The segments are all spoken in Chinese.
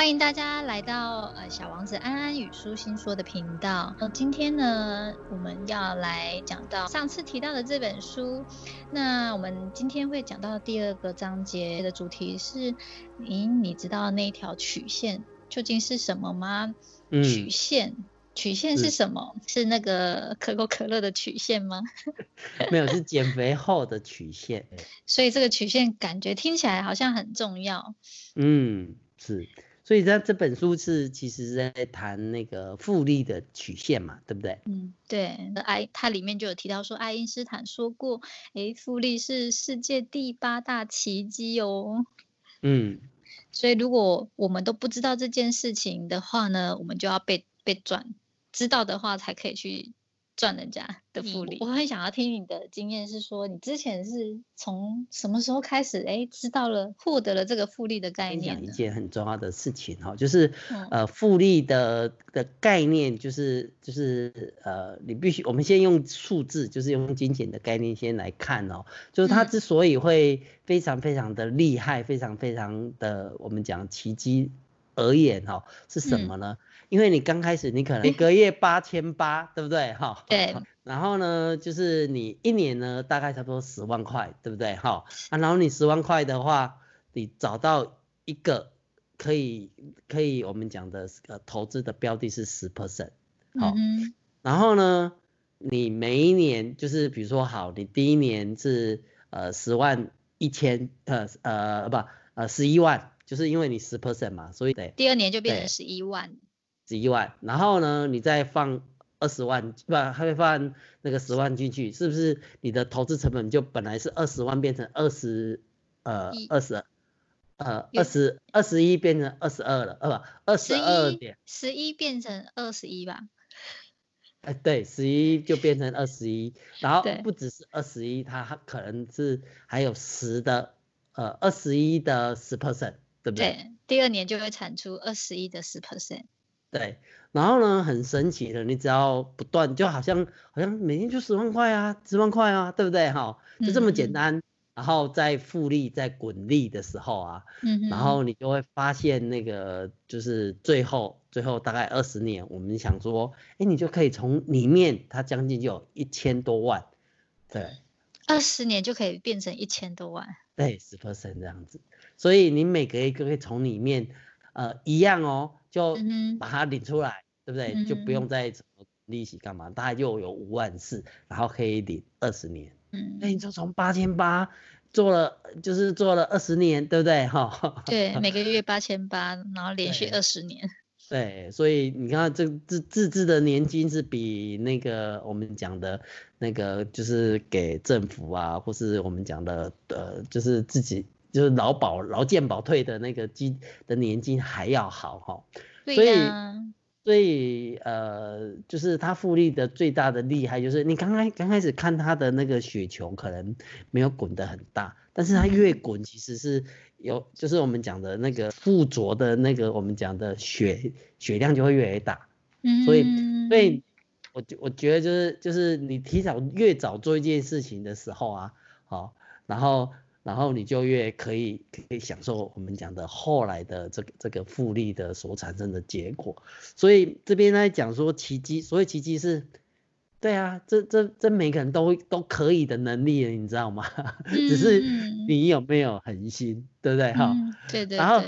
欢迎大家来到呃小王子安安与舒心说的频道。呃，今天呢，我们要来讲到上次提到的这本书。那我们今天会讲到第二个章节的主题是：咦，你知道那条曲线究竟是什么吗？曲线，曲线是什么？是那个可口可乐的曲线吗？没有，是减肥后的曲线。所以这个曲线感觉听起来好像很重要。嗯，是。所以他这本书是其实是在谈那个复利的曲线嘛，对不对？嗯，对。爱它里面就有提到说，爱因斯坦说过，哎，复利是世界第八大奇迹哦。嗯。所以如果我们都不知道这件事情的话呢，我们就要被被转，知道的话才可以去。赚人家的复利，我很想要听你的经验，是说你之前是从什么时候开始，哎，知道了获得了这个复利的概念？一件很重要的事情哈，就是呃复利的的概念，就是就是呃你必须，我们先用数字，就是用金钱的概念先来看哦，就是它之所以会非常非常的厉害，非常非常的我们讲奇迹而言哈，是什么呢？因为你刚开始，你可能一个月八千八，对不对？哈。对。然后呢，就是你一年呢，大概差不多十万块，对不对？哈。啊，然后你十万块的话，你找到一个可以可以我们讲的呃投资的标的是十 percent，好。嗯。然后呢，你每一年就是比如说好，你第一年是呃十万一千呃呃不呃十一万，就是因为你十 percent 嘛，所以得。第二年就变成十一万。十一万，然后呢，你再放二十万，不，还会放那个十万进去，是不是你的投资成本就本来是二十万变成二十，呃，二十，呃，二十二十一变成二十二了，呃不，二十二点，十一变成二十一吧？哎，对，十一就变成二十一，然后不只是二十一，它可能是还有十的，呃，二十一的十 percent，对不对？对，第二年就会产出二十一的十 percent。对，然后呢，很神奇的，你只要不断，就好像好像每天就十万块啊，十万块啊，对不对？哈，就这么简单。然后在复利、在滚利的时候啊，嗯，然后你就会发现那个就是最后最后大概二十年，我们想说，哎，你就可以从里面，它将近就有一千多万，对，二十年就可以变成一千多万，对，十 percent 这样子。所以你每隔一个可以从里面，呃，一样哦。就把它领出来，对不对？就不用再什么利息干嘛，大概就有五万四，然后可以领二十年。嗯，那你就从八千八做了，就是做了二十年，对不对？哈。对，每个月八千八，然后连续二十年。对，所以你看这自自制的年金是比那个我们讲的那个就是给政府啊，或是我们讲的呃，就是自己。就是劳保、劳健保退的那个基的年金还要好哈，所以所以呃，就是它复利的最大的厉害就是你刚开刚开始看它的那个雪球可能没有滚得很大，但是它越滚其实是有就是我们讲的那个附着的那个我们讲的血血量就会越来越大，嗯，所以所以我我觉得就是就是你提早越早做一件事情的时候啊，好，然后。然后你就越可以可以享受我们讲的后来的这个这个复利的所产生的结果。所以这边在讲说奇迹，所以奇迹是，对啊，这这这每个人都都可以的能力，你知道吗？只是你有没有恒心，对不对？哈，对对。然后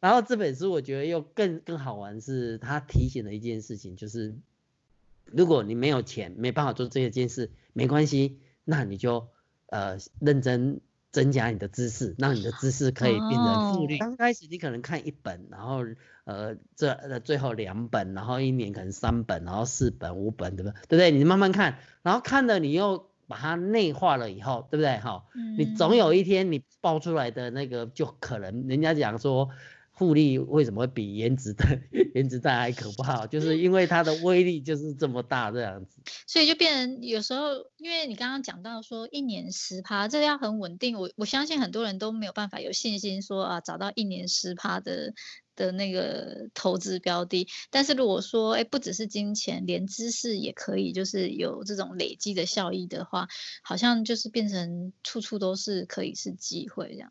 然后这本书我觉得又更更好玩，是他提醒了一件事情，就是如果你没有钱，没办法做这件事，没关系，那你就呃认真。增加你的知识，让你的知识可以变成复利。刚开始你可能看一本，然后呃这呃最后两本，然后一年可能三本，然后四本五本，对不对？对不对？你慢慢看，然后看了你又把它内化了以后，对不对？哈，你总有一天你爆出来的那个就可能人家讲说。复利为什么会比颜值的 颜值弹还可怕？就是因为它的威力就是这么大这样子。所以就变成有时候，因为你刚刚讲到说一年十趴，这个要很稳定。我我相信很多人都没有办法有信心说啊，找到一年十趴的的那个投资标的。但是如果说哎，不只是金钱，连知识也可以，就是有这种累积的效益的话，好像就是变成处处都是可以是机会这样。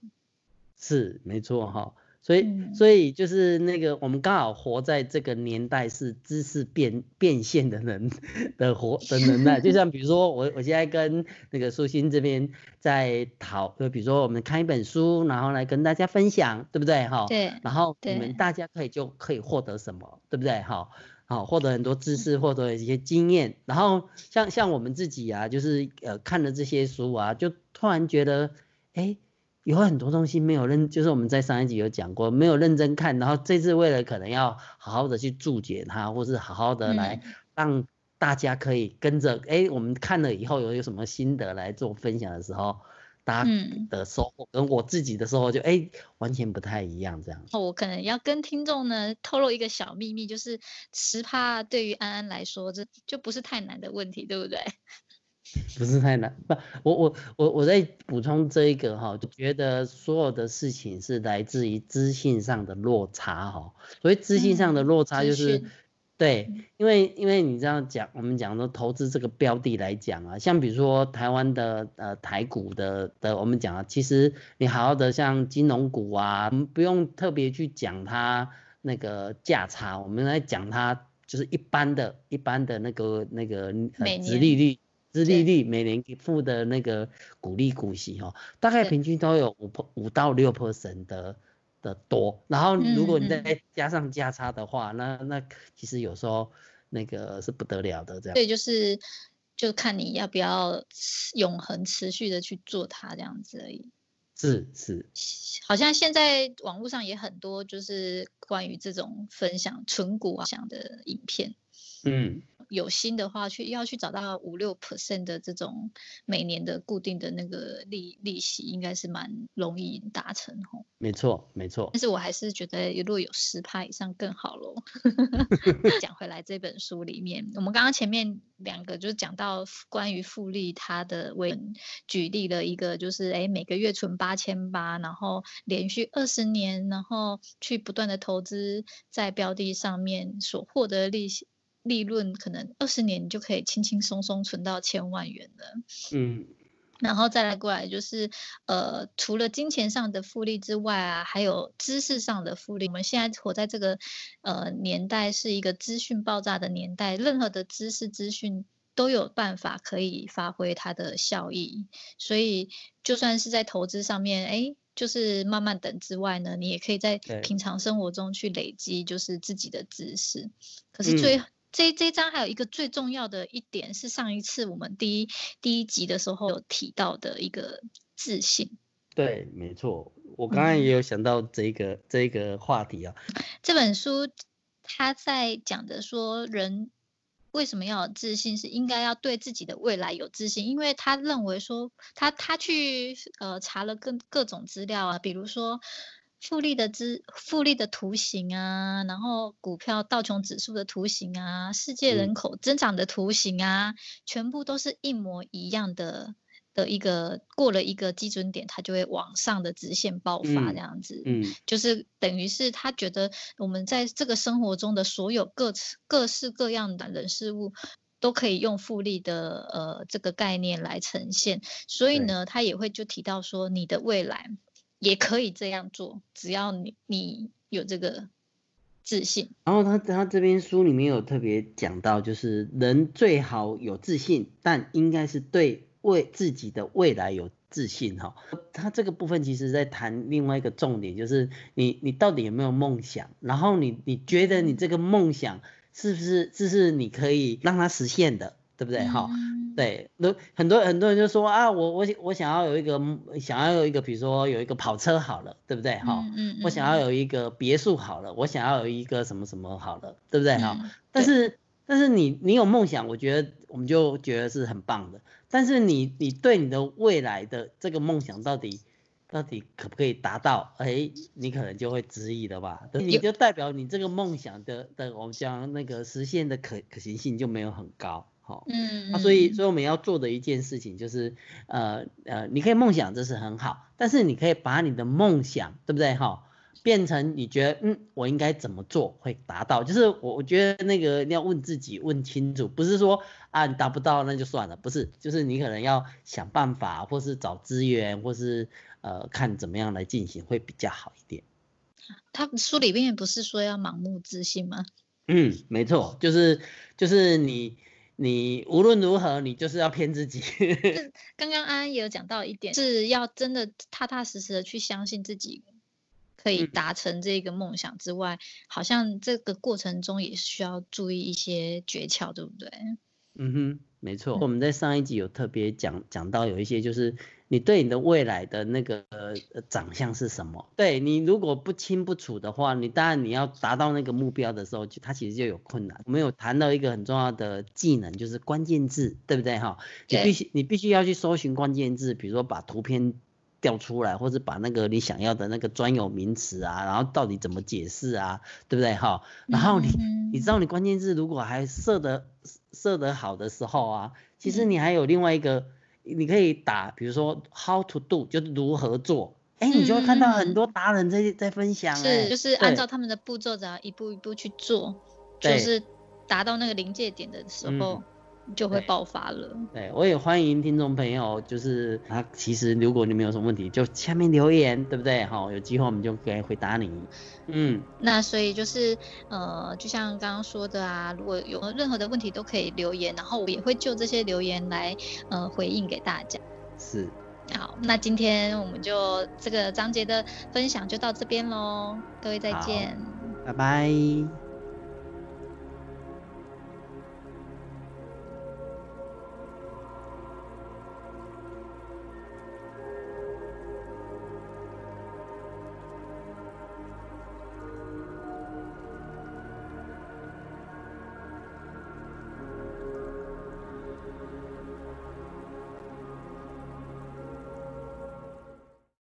是没错哈。所以，所以就是那个我们刚好活在这个年代，是知识变变现的人的活的能耐。就像比如说我我现在跟那个舒心这边在讨，就比如说我们看一本书，然后来跟大家分享，对不对？哈。对。然后你们大家可以就可以获得什么，对不对？哈。好，获得很多知识，获得一些经验。然后像像我们自己啊，就是呃看了这些书啊，就突然觉得，哎。有很多东西没有认，就是我们在上一集有讲过，没有认真看，然后这次为了可能要好好的去注解它，或是好好的来让大家可以跟着，哎，我们看了以后有有什么心得来做分享的时候，大家的收获跟我自己的收获就哎完全不太一样这样。我可能要跟听众呢透露一个小秘密，就是十趴对于安安来说，这就不是太难的问题，对不对？不是太难，不，我我我我在补充这一个哈，就觉得所有的事情是来自于资讯上的落差哈，所以资讯上的落差就是，对，因为因为你这样讲，我们讲说投资这个标的来讲啊，像比如说台湾的呃台股的的，我们讲啊，其实你好好的像金融股啊，我们不用特别去讲它那个价差，我们来讲它就是一般的一般的那个那个呃殖利率。资利率每年给付的那个股利股息哦，大概平均都有五五到六 percent 的的多，然后如果你再加上价差的话，那那其实有时候那个是不得了的这样。对，就是就看你要不要永恒持续的去做它这样子而已。是是，好像现在网络上也很多就是关于这种分享纯股啊想的影片。嗯。有心的话，去要去找到五六 percent 的这种每年的固定的那个利利息，应该是蛮容易达成吼。没错，没错。但是我还是觉得，如果有十趴以上更好喽。讲回来，这本书里面，我们刚刚前面两个就是讲到关于复利，它的为举例了一个，就是哎每个月存八千八，然后连续二十年，然后去不断的投资在标的上面所获得利息。利润可能二十年你就可以轻轻松松存到千万元了。嗯，然后再来过来就是，呃，除了金钱上的复利之外啊，还有知识上的复利。我们现在活在这个呃年代，是一个资讯爆炸的年代，任何的知识资讯都有办法可以发挥它的效益。所以就算是在投资上面，哎，就是慢慢等之外呢，你也可以在平常生活中去累积，就是自己的知识。可是最这这章还有一个最重要的一点是上一次我们第一第一集的时候有提到的一个自信。对，没错，我刚刚也有想到这个这个话题啊。这本书他在讲的说，人为什么要有自信，是应该要对自己的未来有自信，因为他认为说，他他去呃查了各各种资料啊，比如说。复利的资复利的图形啊，然后股票道琼指数的图形啊，世界人口增长的图形啊，全部都是一模一样的的一个过了一个基准点，它就会往上的直线爆发这样子。嗯，就是等于是他觉得我们在这个生活中的所有各各式各样的人事物，都可以用复利的呃这个概念来呈现。所以呢，他也会就提到说，你的未来。也可以这样做，只要你你有这个自信。然后他他这边书里面有特别讲到，就是人最好有自信，但应该是对为自己的未来有自信哈。他这个部分其实在谈另外一个重点，就是你你到底有没有梦想？然后你你觉得你这个梦想是不是这是你可以让它实现的，对不对？哈。对，那很多很多人就说啊，我我我想要有一个想要有一个，比如说有一个跑车好了，对不对？哈，嗯嗯，我想要有一个别墅好了，我想要有一个什么什么好了，对不对？哈，但是但是你你有梦想，我觉得我们就觉得是很棒的。但是你你对你的未来的这个梦想到底到底可不可以达到？哎，你可能就会质疑了吧？你就代表你这个梦想的的我们讲那个实现的可可行性就没有很高。好，嗯，啊，所以，所以我们要做的一件事情就是，呃，呃，你可以梦想，这是很好，但是你可以把你的梦想，对不对？哈，变成你觉得，嗯，我应该怎么做会达到？就是我，我觉得那个你要问自己，问清楚，不是说啊，你达不到那就算了，不是，就是你可能要想办法，或是找资源，或是呃，看怎么样来进行会比较好一点。他书里面不是说要盲目自信吗？嗯，没错，就是就是你你无论如何，你就是要骗自己。刚刚安安也有讲到一点，是要真的踏踏实实的去相信自己可以达成这个梦想之外，好像这个过程中也需要注意一些诀窍，对不对？嗯哼，没错。我们在上一集有特别讲讲到有一些就是。你对你的未来的那个长相是什么？对你如果不清不楚的话，你当然你要达到那个目标的时候，就它其实就有困难。我们有谈到一个很重要的技能，就是关键字，对不对哈？你必须你必须要去搜寻关键字，比如说把图片调出来，或者把那个你想要的那个专有名词啊，然后到底怎么解释啊，对不对哈？然后你你知道你关键字如果还设得设得好的时候啊，其实你还有另外一个。你可以打，比如说 how to do，就是如何做，哎，你就会看到很多达人在在分享，是，就是按照他们的步骤，只要一步一步去做，就是达到那个临界点的时候。就会爆发了。对，我也欢迎听众朋友，就是啊，其实如果你们有什么问题，就下面留言，对不对？好，有机会我们就可以回答你。嗯，那所以就是呃，就像刚刚说的啊，如果有任何的问题都可以留言，然后我也会就这些留言来呃回应给大家。是。好，那今天我们就这个章节的分享就到这边喽，各位再见，拜拜。